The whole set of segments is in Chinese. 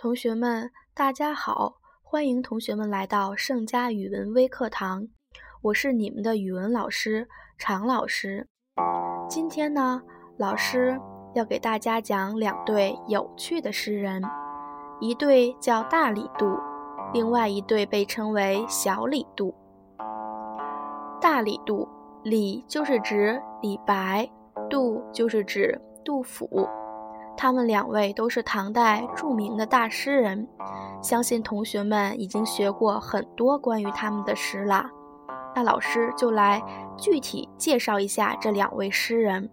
同学们，大家好！欢迎同学们来到盛佳语文微课堂，我是你们的语文老师常老师。今天呢，老师要给大家讲两对有趣的诗人，一对叫大李杜，另外一对被称为小李杜。大李杜，李就是指李白，杜就是指杜甫。他们两位都是唐代著名的大诗人，相信同学们已经学过很多关于他们的诗啦。那老师就来具体介绍一下这两位诗人。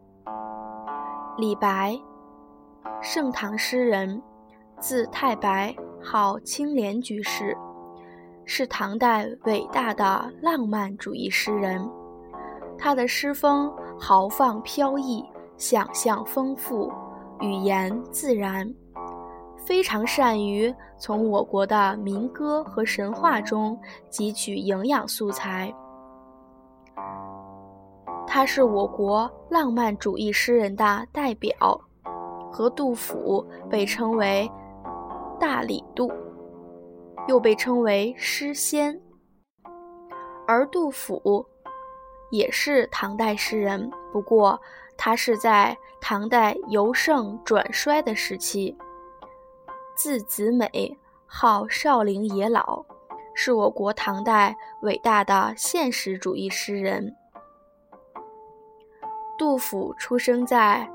李白，盛唐诗人，字太白，号青莲居士，是唐代伟大的浪漫主义诗人。他的诗风豪放飘逸，想象丰富。语言自然，非常善于从我国的民歌和神话中汲取营养素材。他是我国浪漫主义诗人的代表，和杜甫被称为“大李杜”，又被称为诗仙。而杜甫也是唐代诗人，不过。他是在唐代由盛转衰的时期，字子美，号少陵野老，是我国唐代伟大的现实主义诗人。杜甫出生在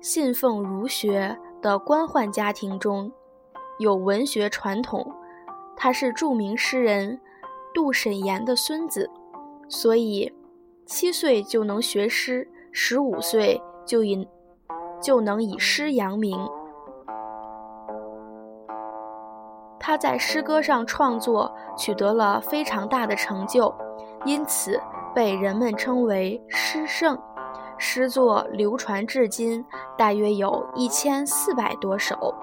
信奉儒学的官宦家庭中，有文学传统，他是著名诗人杜审言的孙子，所以七岁就能学诗。十五岁就以就能以诗扬名，他在诗歌上创作取得了非常大的成就，因此被人们称为诗圣，诗作流传至今，大约有一千四百多首。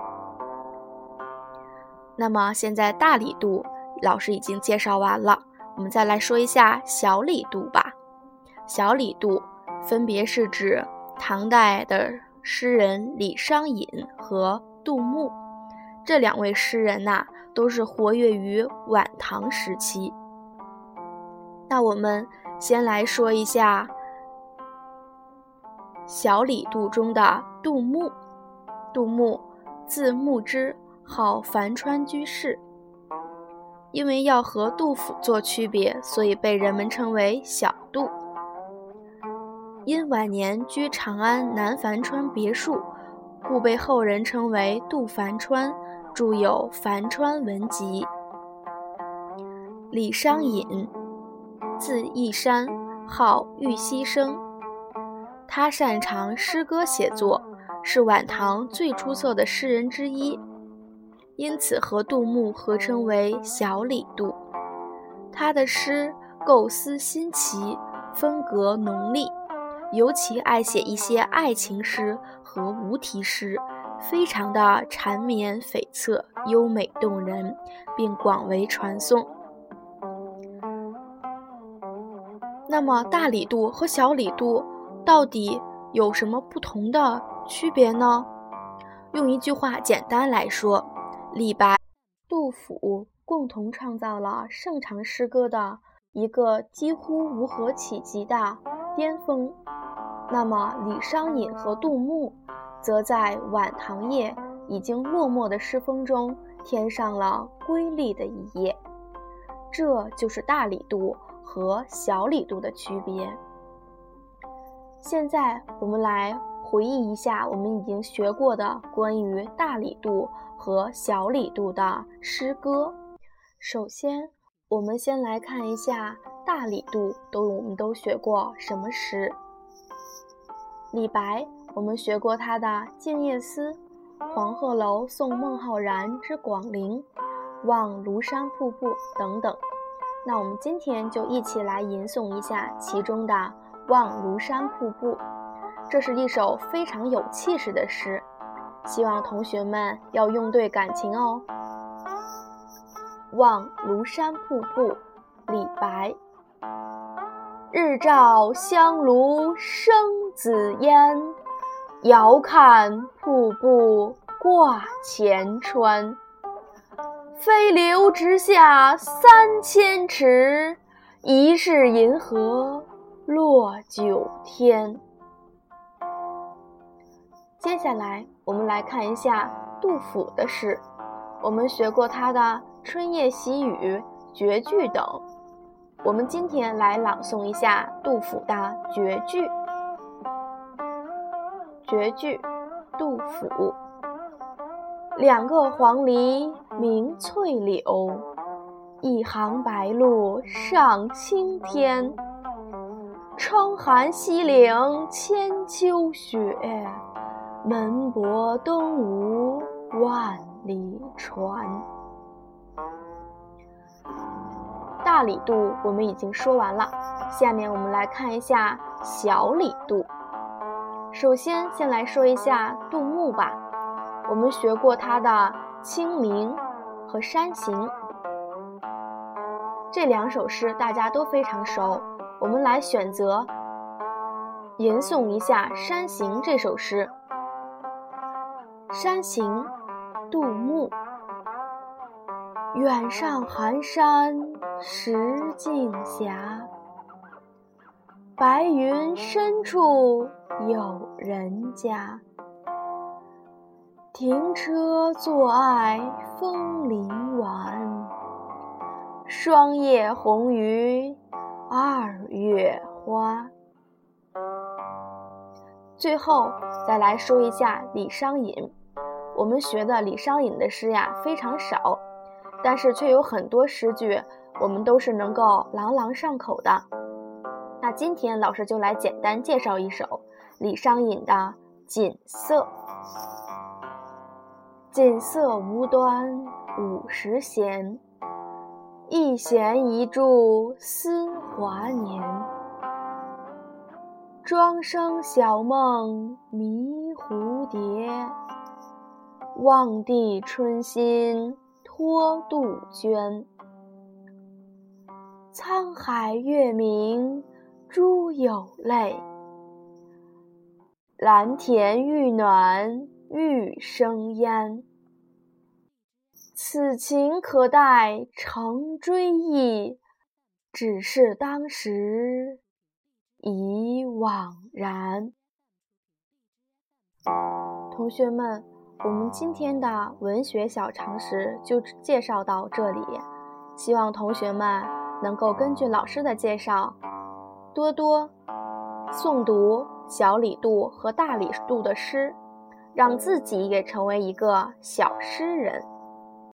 那么现在大李杜老师已经介绍完了，我们再来说一下小李杜吧，小李杜。分别是指唐代的诗人李商隐和杜牧，这两位诗人呐，都是活跃于晚唐时期。那我们先来说一下小李杜中的杜牧。杜牧字牧之，号樊川居士。因为要和杜甫做区别，所以被人们称为小杜。因晚年居长安南樊川别墅，故被后人称为杜樊川，著有《樊川文集》。李商隐，字义山，号玉溪生。他擅长诗歌写作，是晚唐最出色的诗人之一，因此和杜牧合称为小李杜。他的诗构思新奇，风格浓丽。尤其爱写一些爱情诗和无题诗，非常的缠绵悱恻、优美动人，并广为传颂。那么，大李杜和小李杜到底有什么不同的区别呢？用一句话简单来说，李白、杜甫共同创造了盛唐诗歌的一个几乎无可企及的巅峰。那么，李商隐和杜牧，则在晚唐夜已经落寞的诗风中添上了瑰丽的一页。这就是大李杜和小李杜的区别。现在，我们来回忆一下我们已经学过的关于大李杜和小李杜的诗歌。首先，我们先来看一下大李杜都我们都学过什么诗。李白，我们学过他的《静夜思》《黄鹤楼送孟浩然之广陵》《望庐山瀑布》等等。那我们今天就一起来吟诵一下其中的《望庐山瀑布》。这是一首非常有气势的诗，希望同学们要用对感情哦。《望庐山瀑布》，李白。日照香炉生紫烟，遥看瀑布挂前川。飞流直下三千尺，疑是银河落九天。接下来，我们来看一下杜甫的诗。我们学过他的《春夜喜雨》《绝句》等，我们今天来朗诵一下杜甫的《绝句》。《绝句》，杜甫。两个黄鹂鸣翠柳，一行白鹭上青天。窗含西岭千秋雪，门泊东吴万里船。大李杜我们已经说完了，下面我们来看一下小李杜。首先，先来说一下杜牧吧。我们学过他的《清明》和《山行》这两首诗，大家都非常熟。我们来选择吟诵一下《山行》这首诗。《山行》杜牧：远上寒山石径斜，白云深处有人家。停车坐爱枫林晚，霜叶红于二月花。最后再来说一下李商隐。我们学的李商隐的诗呀非常少，但是却有很多诗句我们都是能够朗朗上口的。那今天老师就来简单介绍一首李商隐的《锦瑟》。锦瑟无端五十弦，一弦一柱思华年。庄生晓梦迷蝴蝶，望帝春心托杜鹃。沧海月明珠有泪，蓝田玉暖玉生烟。此情可待成追忆，只是当时已惘然。同学们，我们今天的文学小常识就介绍到这里，希望同学们能够根据老师的介绍，多多诵读小李杜和大李杜的诗，让自己也成为一个小诗人。